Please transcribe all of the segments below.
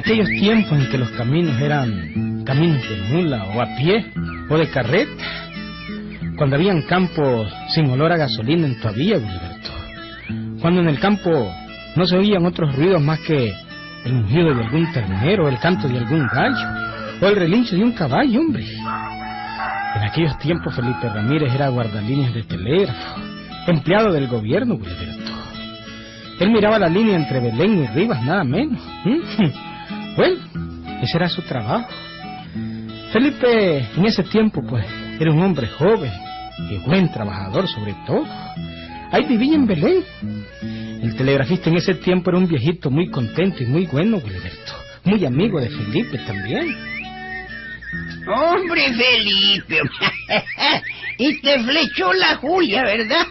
aquellos tiempos en que los caminos eran caminos de mula o a pie o de carreta, cuando habían campos sin olor a gasolina en vía, Gilberto, cuando en el campo no se oían otros ruidos más que el mugido de algún ternero, el canto de algún gallo o el relincho de un caballo, hombre. En aquellos tiempos Felipe Ramírez era guardalíneas de telégrafo, empleado del gobierno, Gilberto. Él miraba la línea entre Belén y Rivas, nada menos. Bueno, ese era su trabajo. Felipe en ese tiempo, pues, era un hombre joven y buen trabajador sobre todo. Ahí vivía en Belén. El telegrafista en ese tiempo era un viejito muy contento y muy bueno, Gilberto. Muy amigo de Felipe también. Hombre, Felipe. y te flechó la Julia, ¿verdad?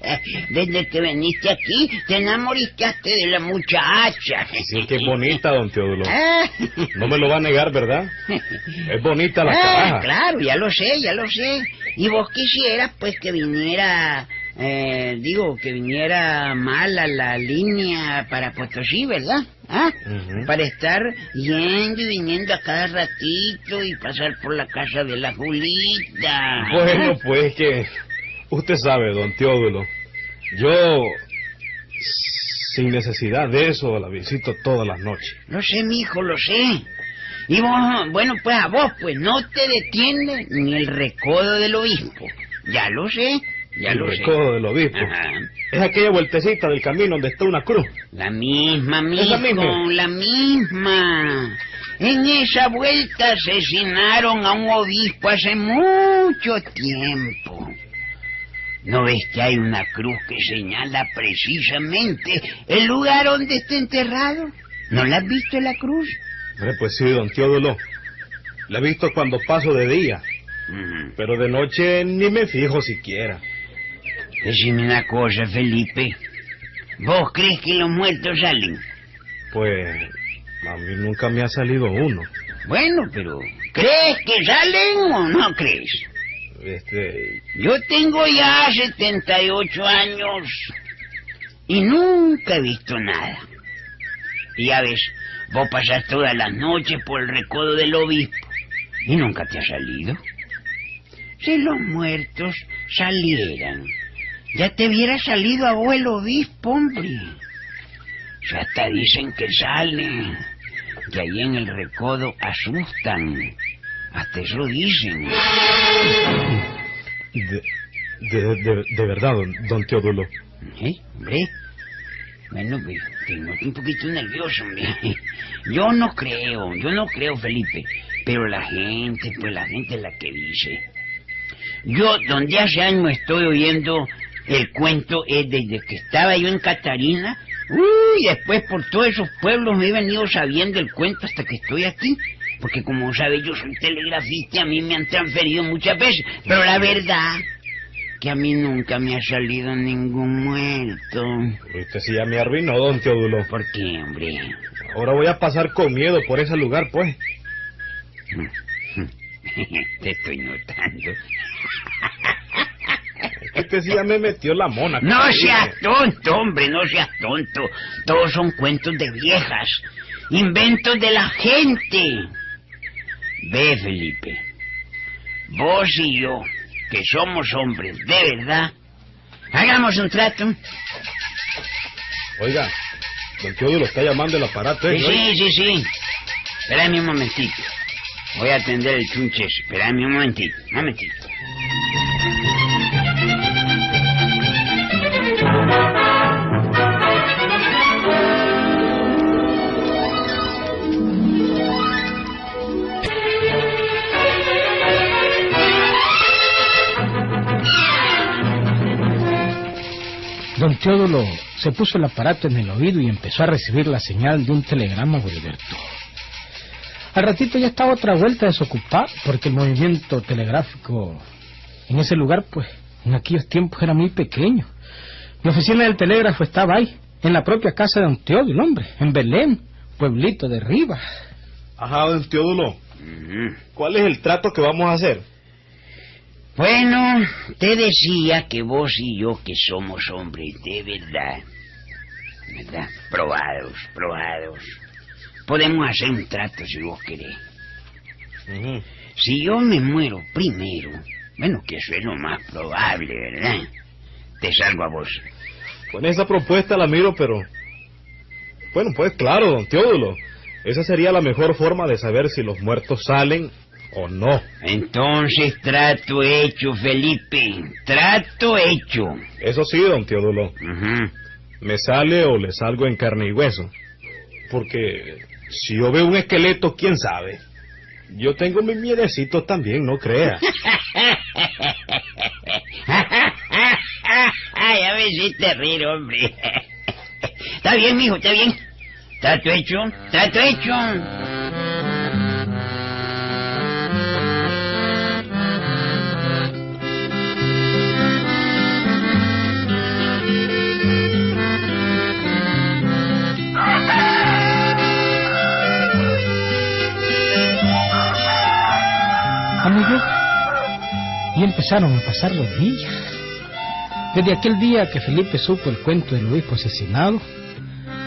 Desde que viniste aquí, te enamoraste de la muchacha. Sí, que bonita, don Teodulo. Ah. No me lo va a negar, ¿verdad? Es bonita la ah, Claro, ya lo sé, ya lo sé. Y vos quisieras, pues, que viniera eh, digo, que viniera mal a la línea para Potosí, ¿verdad? ¿Ah? Para estar yendo y viniendo a cada ratito y pasar por la casa de la Julita. Bueno, pues que usted sabe, don Teodulo, yo sin necesidad de eso la visito todas las noches. Lo sé, mi hijo, lo sé. Y vos, bueno, pues a vos, pues no te detiene ni el recodo del obispo. Ya lo sé. Ya el lo recodo del obispo. Es aquella vueltecita del camino donde está una cruz. La misma, misma. la misma. En esa vuelta asesinaron a un obispo hace mucho tiempo. ¿No ves que hay una cruz que señala precisamente el lugar donde está enterrado? ¿No la has visto la cruz? pues sí, don Teodulo. La he visto cuando paso de día. Pero de noche ni me fijo siquiera. Decime una cosa, Felipe. ¿Vos crees que los muertos salen? Pues a mí nunca me ha salido uno. Bueno, pero ¿crees que salen o no crees? Este... Yo tengo ya 78 años y nunca he visto nada. Y ya ves, vos pasas todas las noches por el recodo del obispo y nunca te ha salido. Si los muertos salieran, ya te hubiera salido abuelo obispo, hombre. Ya hasta dicen que salen, que ahí en el recodo asustan. Hasta eso dicen. De, de, de, verdad, don, Teodulo. ¿Eh? Hombre. Bueno, pues, tengo un poquito nervioso, hombre. Yo no creo, yo no creo, Felipe. Pero la gente, pues la gente es la que dice. Yo, donde hace años estoy oyendo el cuento es desde que estaba yo en Catarina. Uy, después por todos esos pueblos me he venido sabiendo el cuento hasta que estoy aquí. Porque como sabe, yo soy telegrafista y a mí me han transferido muchas veces. Pero la verdad que a mí nunca me ha salido ningún muerto. Usted sí ya me arruinó, don Teodulo. ¿Por qué, hombre? Ahora voy a pasar con miedo por ese lugar, pues. Te estoy notando. Este sí ya me metió la mona. No seas tonto, hombre, no seas tonto. Todos son cuentos de viejas, inventos de la gente. Ve, Felipe, vos y yo, que somos hombres de verdad, hagamos un trato. Oiga, don lo está llamando el aparato. ¿eh? Sí, sí, sí, Espérame un momentito. Voy a atender el chunches. Espérame un momentito, un momentito. Don Teodulo se puso el aparato en el oído y empezó a recibir la señal de un telegrama Gilberto. Al ratito ya estaba otra vuelta desocupada porque el movimiento telegráfico en ese lugar, pues, en aquellos tiempos era muy pequeño. La oficina del telégrafo estaba ahí, en la propia casa de don Teodulo, hombre, en Belén, pueblito de Rivas. Ajá, don Teodulo. ¿Cuál es el trato que vamos a hacer? Bueno, te decía que vos y yo que somos hombres de verdad, ¿verdad? Probados, probados. podemos hacer un trato si vos querés. Si yo me muero primero, bueno, que eso es lo más probable, ¿verdad? Te salgo a vos. Con esa propuesta la miro, pero... Bueno, pues claro, don Teodulo. Esa sería la mejor forma de saber si los muertos salen o no. Entonces, trato hecho, Felipe. Trato hecho. Eso sí, don Teodulo. Me sale o le salgo en carne y hueso. Porque si yo veo un esqueleto, quién sabe. Yo tengo mis miedecitos también, no crea. ya me hiciste reír, hombre. Está bien, mijo, está bien. Trato hecho, trato hecho. Y empezaron a pasar los días. Desde aquel día que Felipe supo el cuento del obispo asesinado,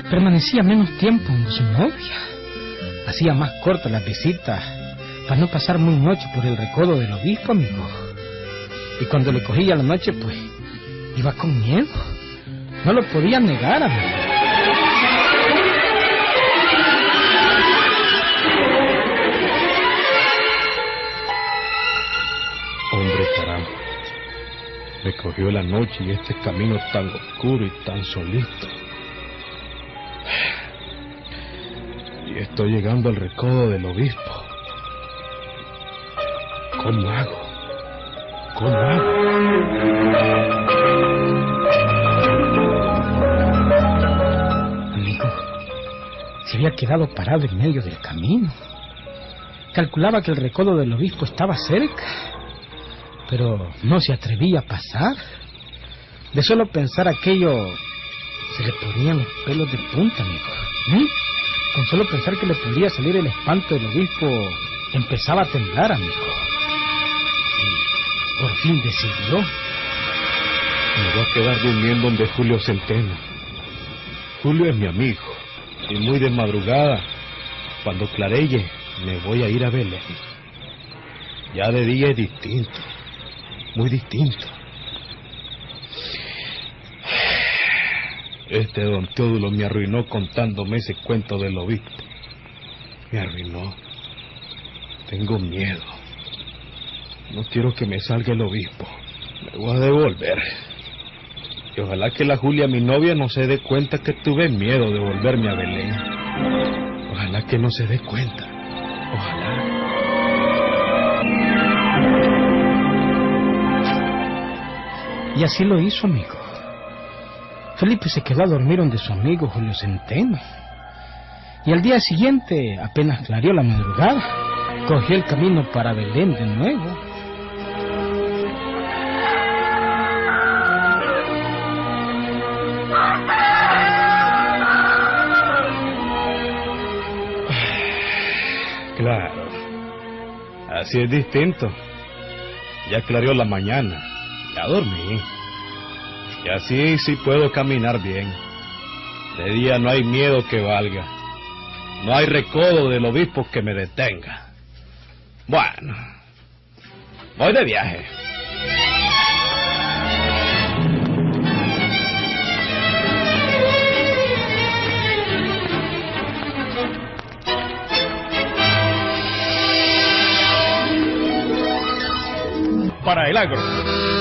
permanecía menos tiempo con su novia. Hacía más cortas las visitas para no pasar muy noche por el recodo del obispo, amigo. Y cuando le cogía la noche, pues, iba con miedo. No lo podía negar, amigo. Me cogió la noche y este camino tan oscuro y tan solito. Y estoy llegando al recodo del obispo. ¿Cómo hago? ¿Cómo hago? Amigo, se había quedado parado en medio del camino. Calculaba que el recodo del obispo estaba cerca, pero no se atrevía a pasar. De solo pensar aquello, se le ponían los pelos de punta, amigo. ¿Mm? Con solo pensar que le podía salir el espanto del obispo, empezaba a temblar, amigo. Y por fin decidió. Me voy a quedar durmiendo donde Julio Centeno. Julio es mi amigo. Y muy de madrugada, cuando clareye, me voy a ir a Belén. Ya de día es distinto. Muy distinto. Este don Teodulo me arruinó contándome ese cuento del obispo. Me arruinó. Tengo miedo. No quiero que me salga el obispo. Me voy a devolver. Y ojalá que la Julia, mi novia, no se dé cuenta que tuve miedo de volverme a Belén. Ojalá que no se dé cuenta. Ojalá. Y así lo hizo, amigo. Felipe se quedó a dormir donde su amigo Julio Centeno. Y al día siguiente, apenas clareó la madrugada, cogió el camino para Belén de nuevo. Claro. Así es distinto. Ya clareó la mañana. Ya dormí. Y así sí puedo caminar bien. De día no hay miedo que valga. No hay recodo del obispo que me detenga. Bueno. Voy de viaje. Para el agro.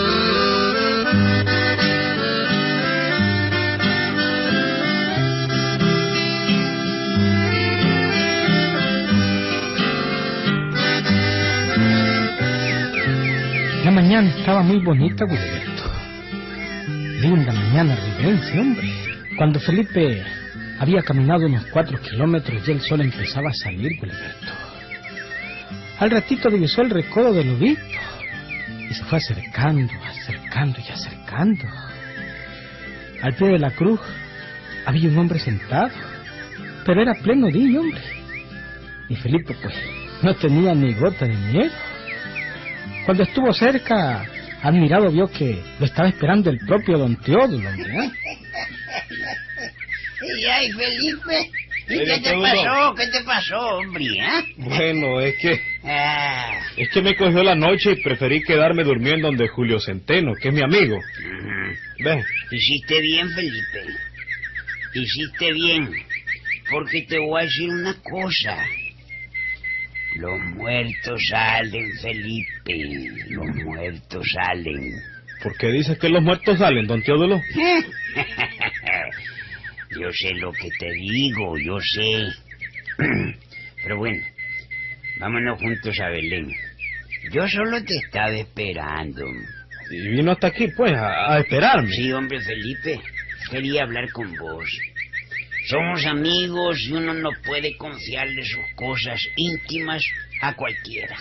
La mañana estaba muy bonita, Gilberto. Linda mañana ribense, hombre. Cuando Felipe había caminado unos cuatro kilómetros ya el sol empezaba a salir, Gilberto. Al ratito divisó el recodo del obispo y se fue acercando, acercando y acercando. Al pie de la cruz había un hombre sentado, pero era pleno día, hombre. Y Felipe, pues, no tenía ni gota de miedo. Cuando estuvo cerca, admirado vio que lo estaba esperando el propio don Teodulo. ¿eh? Y ay, Felipe, ¿Y qué te pasó? ¿Qué te pasó, hombre? ¿eh? Bueno, es que... Ah, Es que me cogió la noche y preferí quedarme durmiendo donde Julio Centeno, que es mi amigo. ujú. Ve, Hiciste bien, Felipe. Hiciste bien. Porque te voy a decir una cosa. Los muertos salen, Felipe. Los muertos salen. ¿por qué dices que los muertos salen, don Teodulo? yo sé lo que te digo, yo sé. Pero bueno, vámonos juntos a Belén. Yo solo te estaba esperando. Y vino hasta aquí, pues, a, a esperarme. Sí, hombre, Felipe. Quería hablar con vos. Somos amigos y uno no puede confiarle sus cosas íntimas a cualquiera.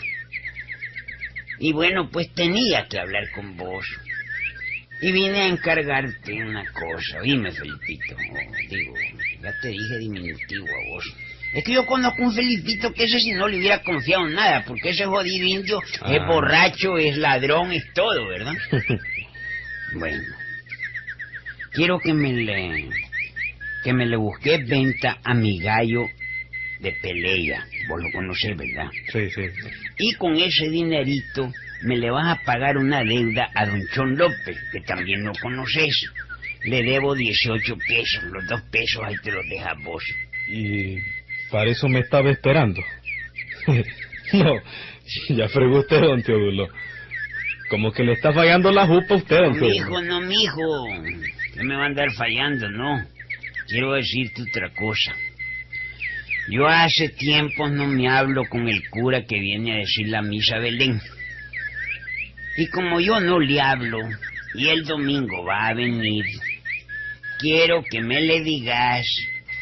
Y bueno, pues tenía que hablar con vos. Y vine a encargarte una cosa. Oíme, Felipito. Oh, digo, ya te dije diminutivo a vos. Es que yo conozco un Felipito que ese si no le hubiera confiado en nada, porque ese jodido indio es Ah. borracho, es ladrón, es todo, ¿verdad? Bueno, quiero que me le que me le busque venta a mi gallo de pelea. Vos lo conocés, ¿verdad? Sí, sí. Y con ese dinerito me le vas a pagar una deuda a don Chon López, que también lo conoces. Le debo 18 pesos, los dos pesos ahí te los dejas vos. Y para eso me estaba esperando. no, ya fregó usted, don Teodulo. Como que le está fallando la jupa a usted, don No, Teodulo. mijo, no, mijo. No me va a andar fallando, no. Quiero decirte otra cosa. Yo hace tiempo no me hablo con el cura que viene a decir la misa a Belén. Y como yo no le hablo, y el domingo va a venir, quiero que me le digas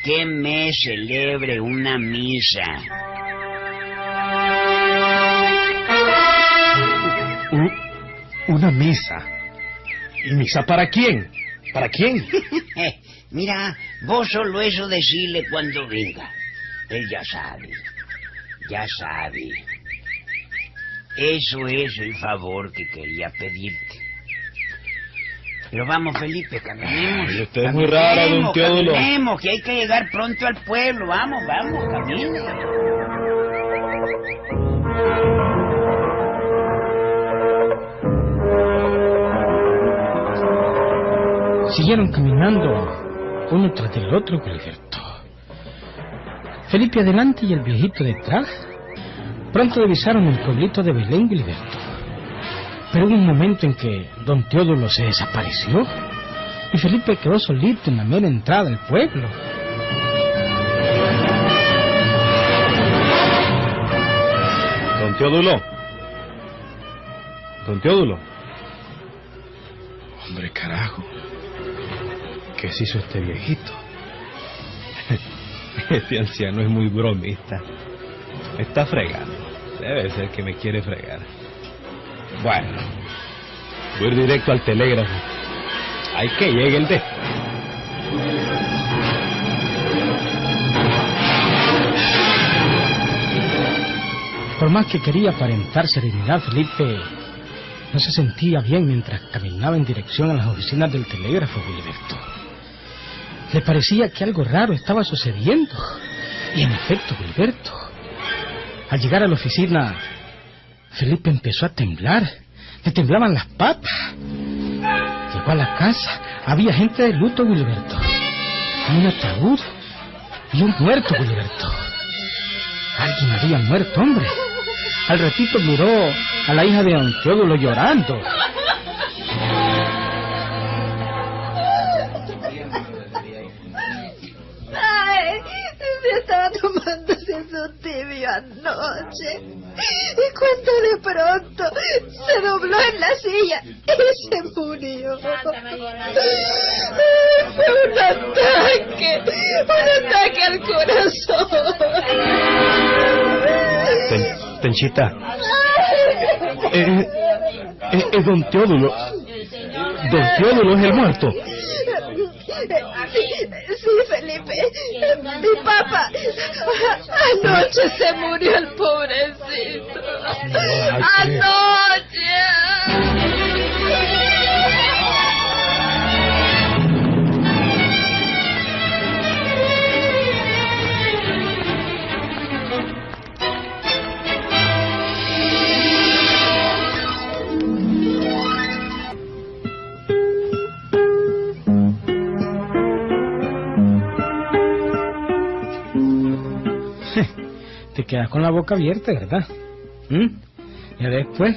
que me celebre una misa. Una misa. ¿Y misa para quién? ¿Para quién? Mira, vos solo eso decirle cuando venga. Él ya sabe, ya sabe. Eso es el favor que quería pedirte. Pero vamos, Felipe, caminemos. Ay, usted es muy rara, don Caminemos, Teodulo. Caminemos, que hay que llegar pronto al pueblo. Vamos, vamos, camine. Siguieron caminando uno tras del otro, Gilberto. Felipe adelante y el viejito detrás. Pronto divisaron el pueblito de Belén, Gilberto. Pero hubo un momento en que don Teodulo se desapareció y Felipe quedó solito en la mera entrada del pueblo. Don Teodulo. Don Teodulo. Hombre, carajo. ¿Qué se hizo este viejito? Este anciano es muy bromista. Está fregando. Debe ser que me quiere fregar. Bueno, voy directo al telégrafo. Hay que llegue el de. Por más que quería aparentar serenidad, Felipe no se sentía bien mientras caminaba en dirección a las oficinas del telégrafo, Gilberto. Le parecía que algo raro estaba sucediendo. Y en efecto, Gilberto, al llegar a la oficina, Felipe empezó a temblar. Le temblaban las patas. Llegó a la casa. Había gente de luto, Gilberto. Un ataúd y un muerto, Gilberto. Alguien había muerto, hombre. Al ratito miró a la hija de don llorando. Anoche. Y cuando de pronto se dobló en la silla y se murió. Fue un ataque, un ataque al corazón. Ten- Tenchita, eh, eh, es don Teodulo. Don Teodulo es el muerto. Sí, sí, Felipe. Mi papá. Anoche se murió el pobrecito. Anoche. Quedas con la boca abierta, ¿verdad? ¿Mm? Ya después,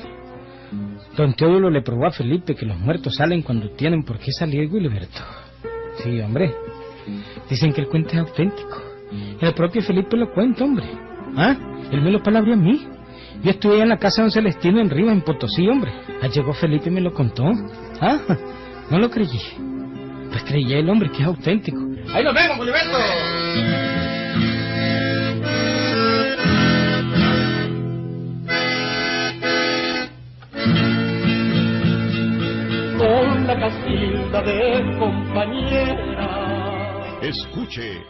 don Teodulo le probó a Felipe que los muertos salen cuando tienen por qué salir, Gilberto. Sí, hombre. Dicen que el cuento es auténtico. El propio Felipe lo cuenta, hombre. ¿Ah? Él me lo palabrió a mí. Yo estuve en la casa de don Celestino en Riva, en Potosí, hombre. Allí llegó Felipe y me lo contó. ¿Ah? No lo creí. Pues creí el hombre que es auténtico. ¡Ahí nos vemos, Gilberto! Castilda de compañera. Escuche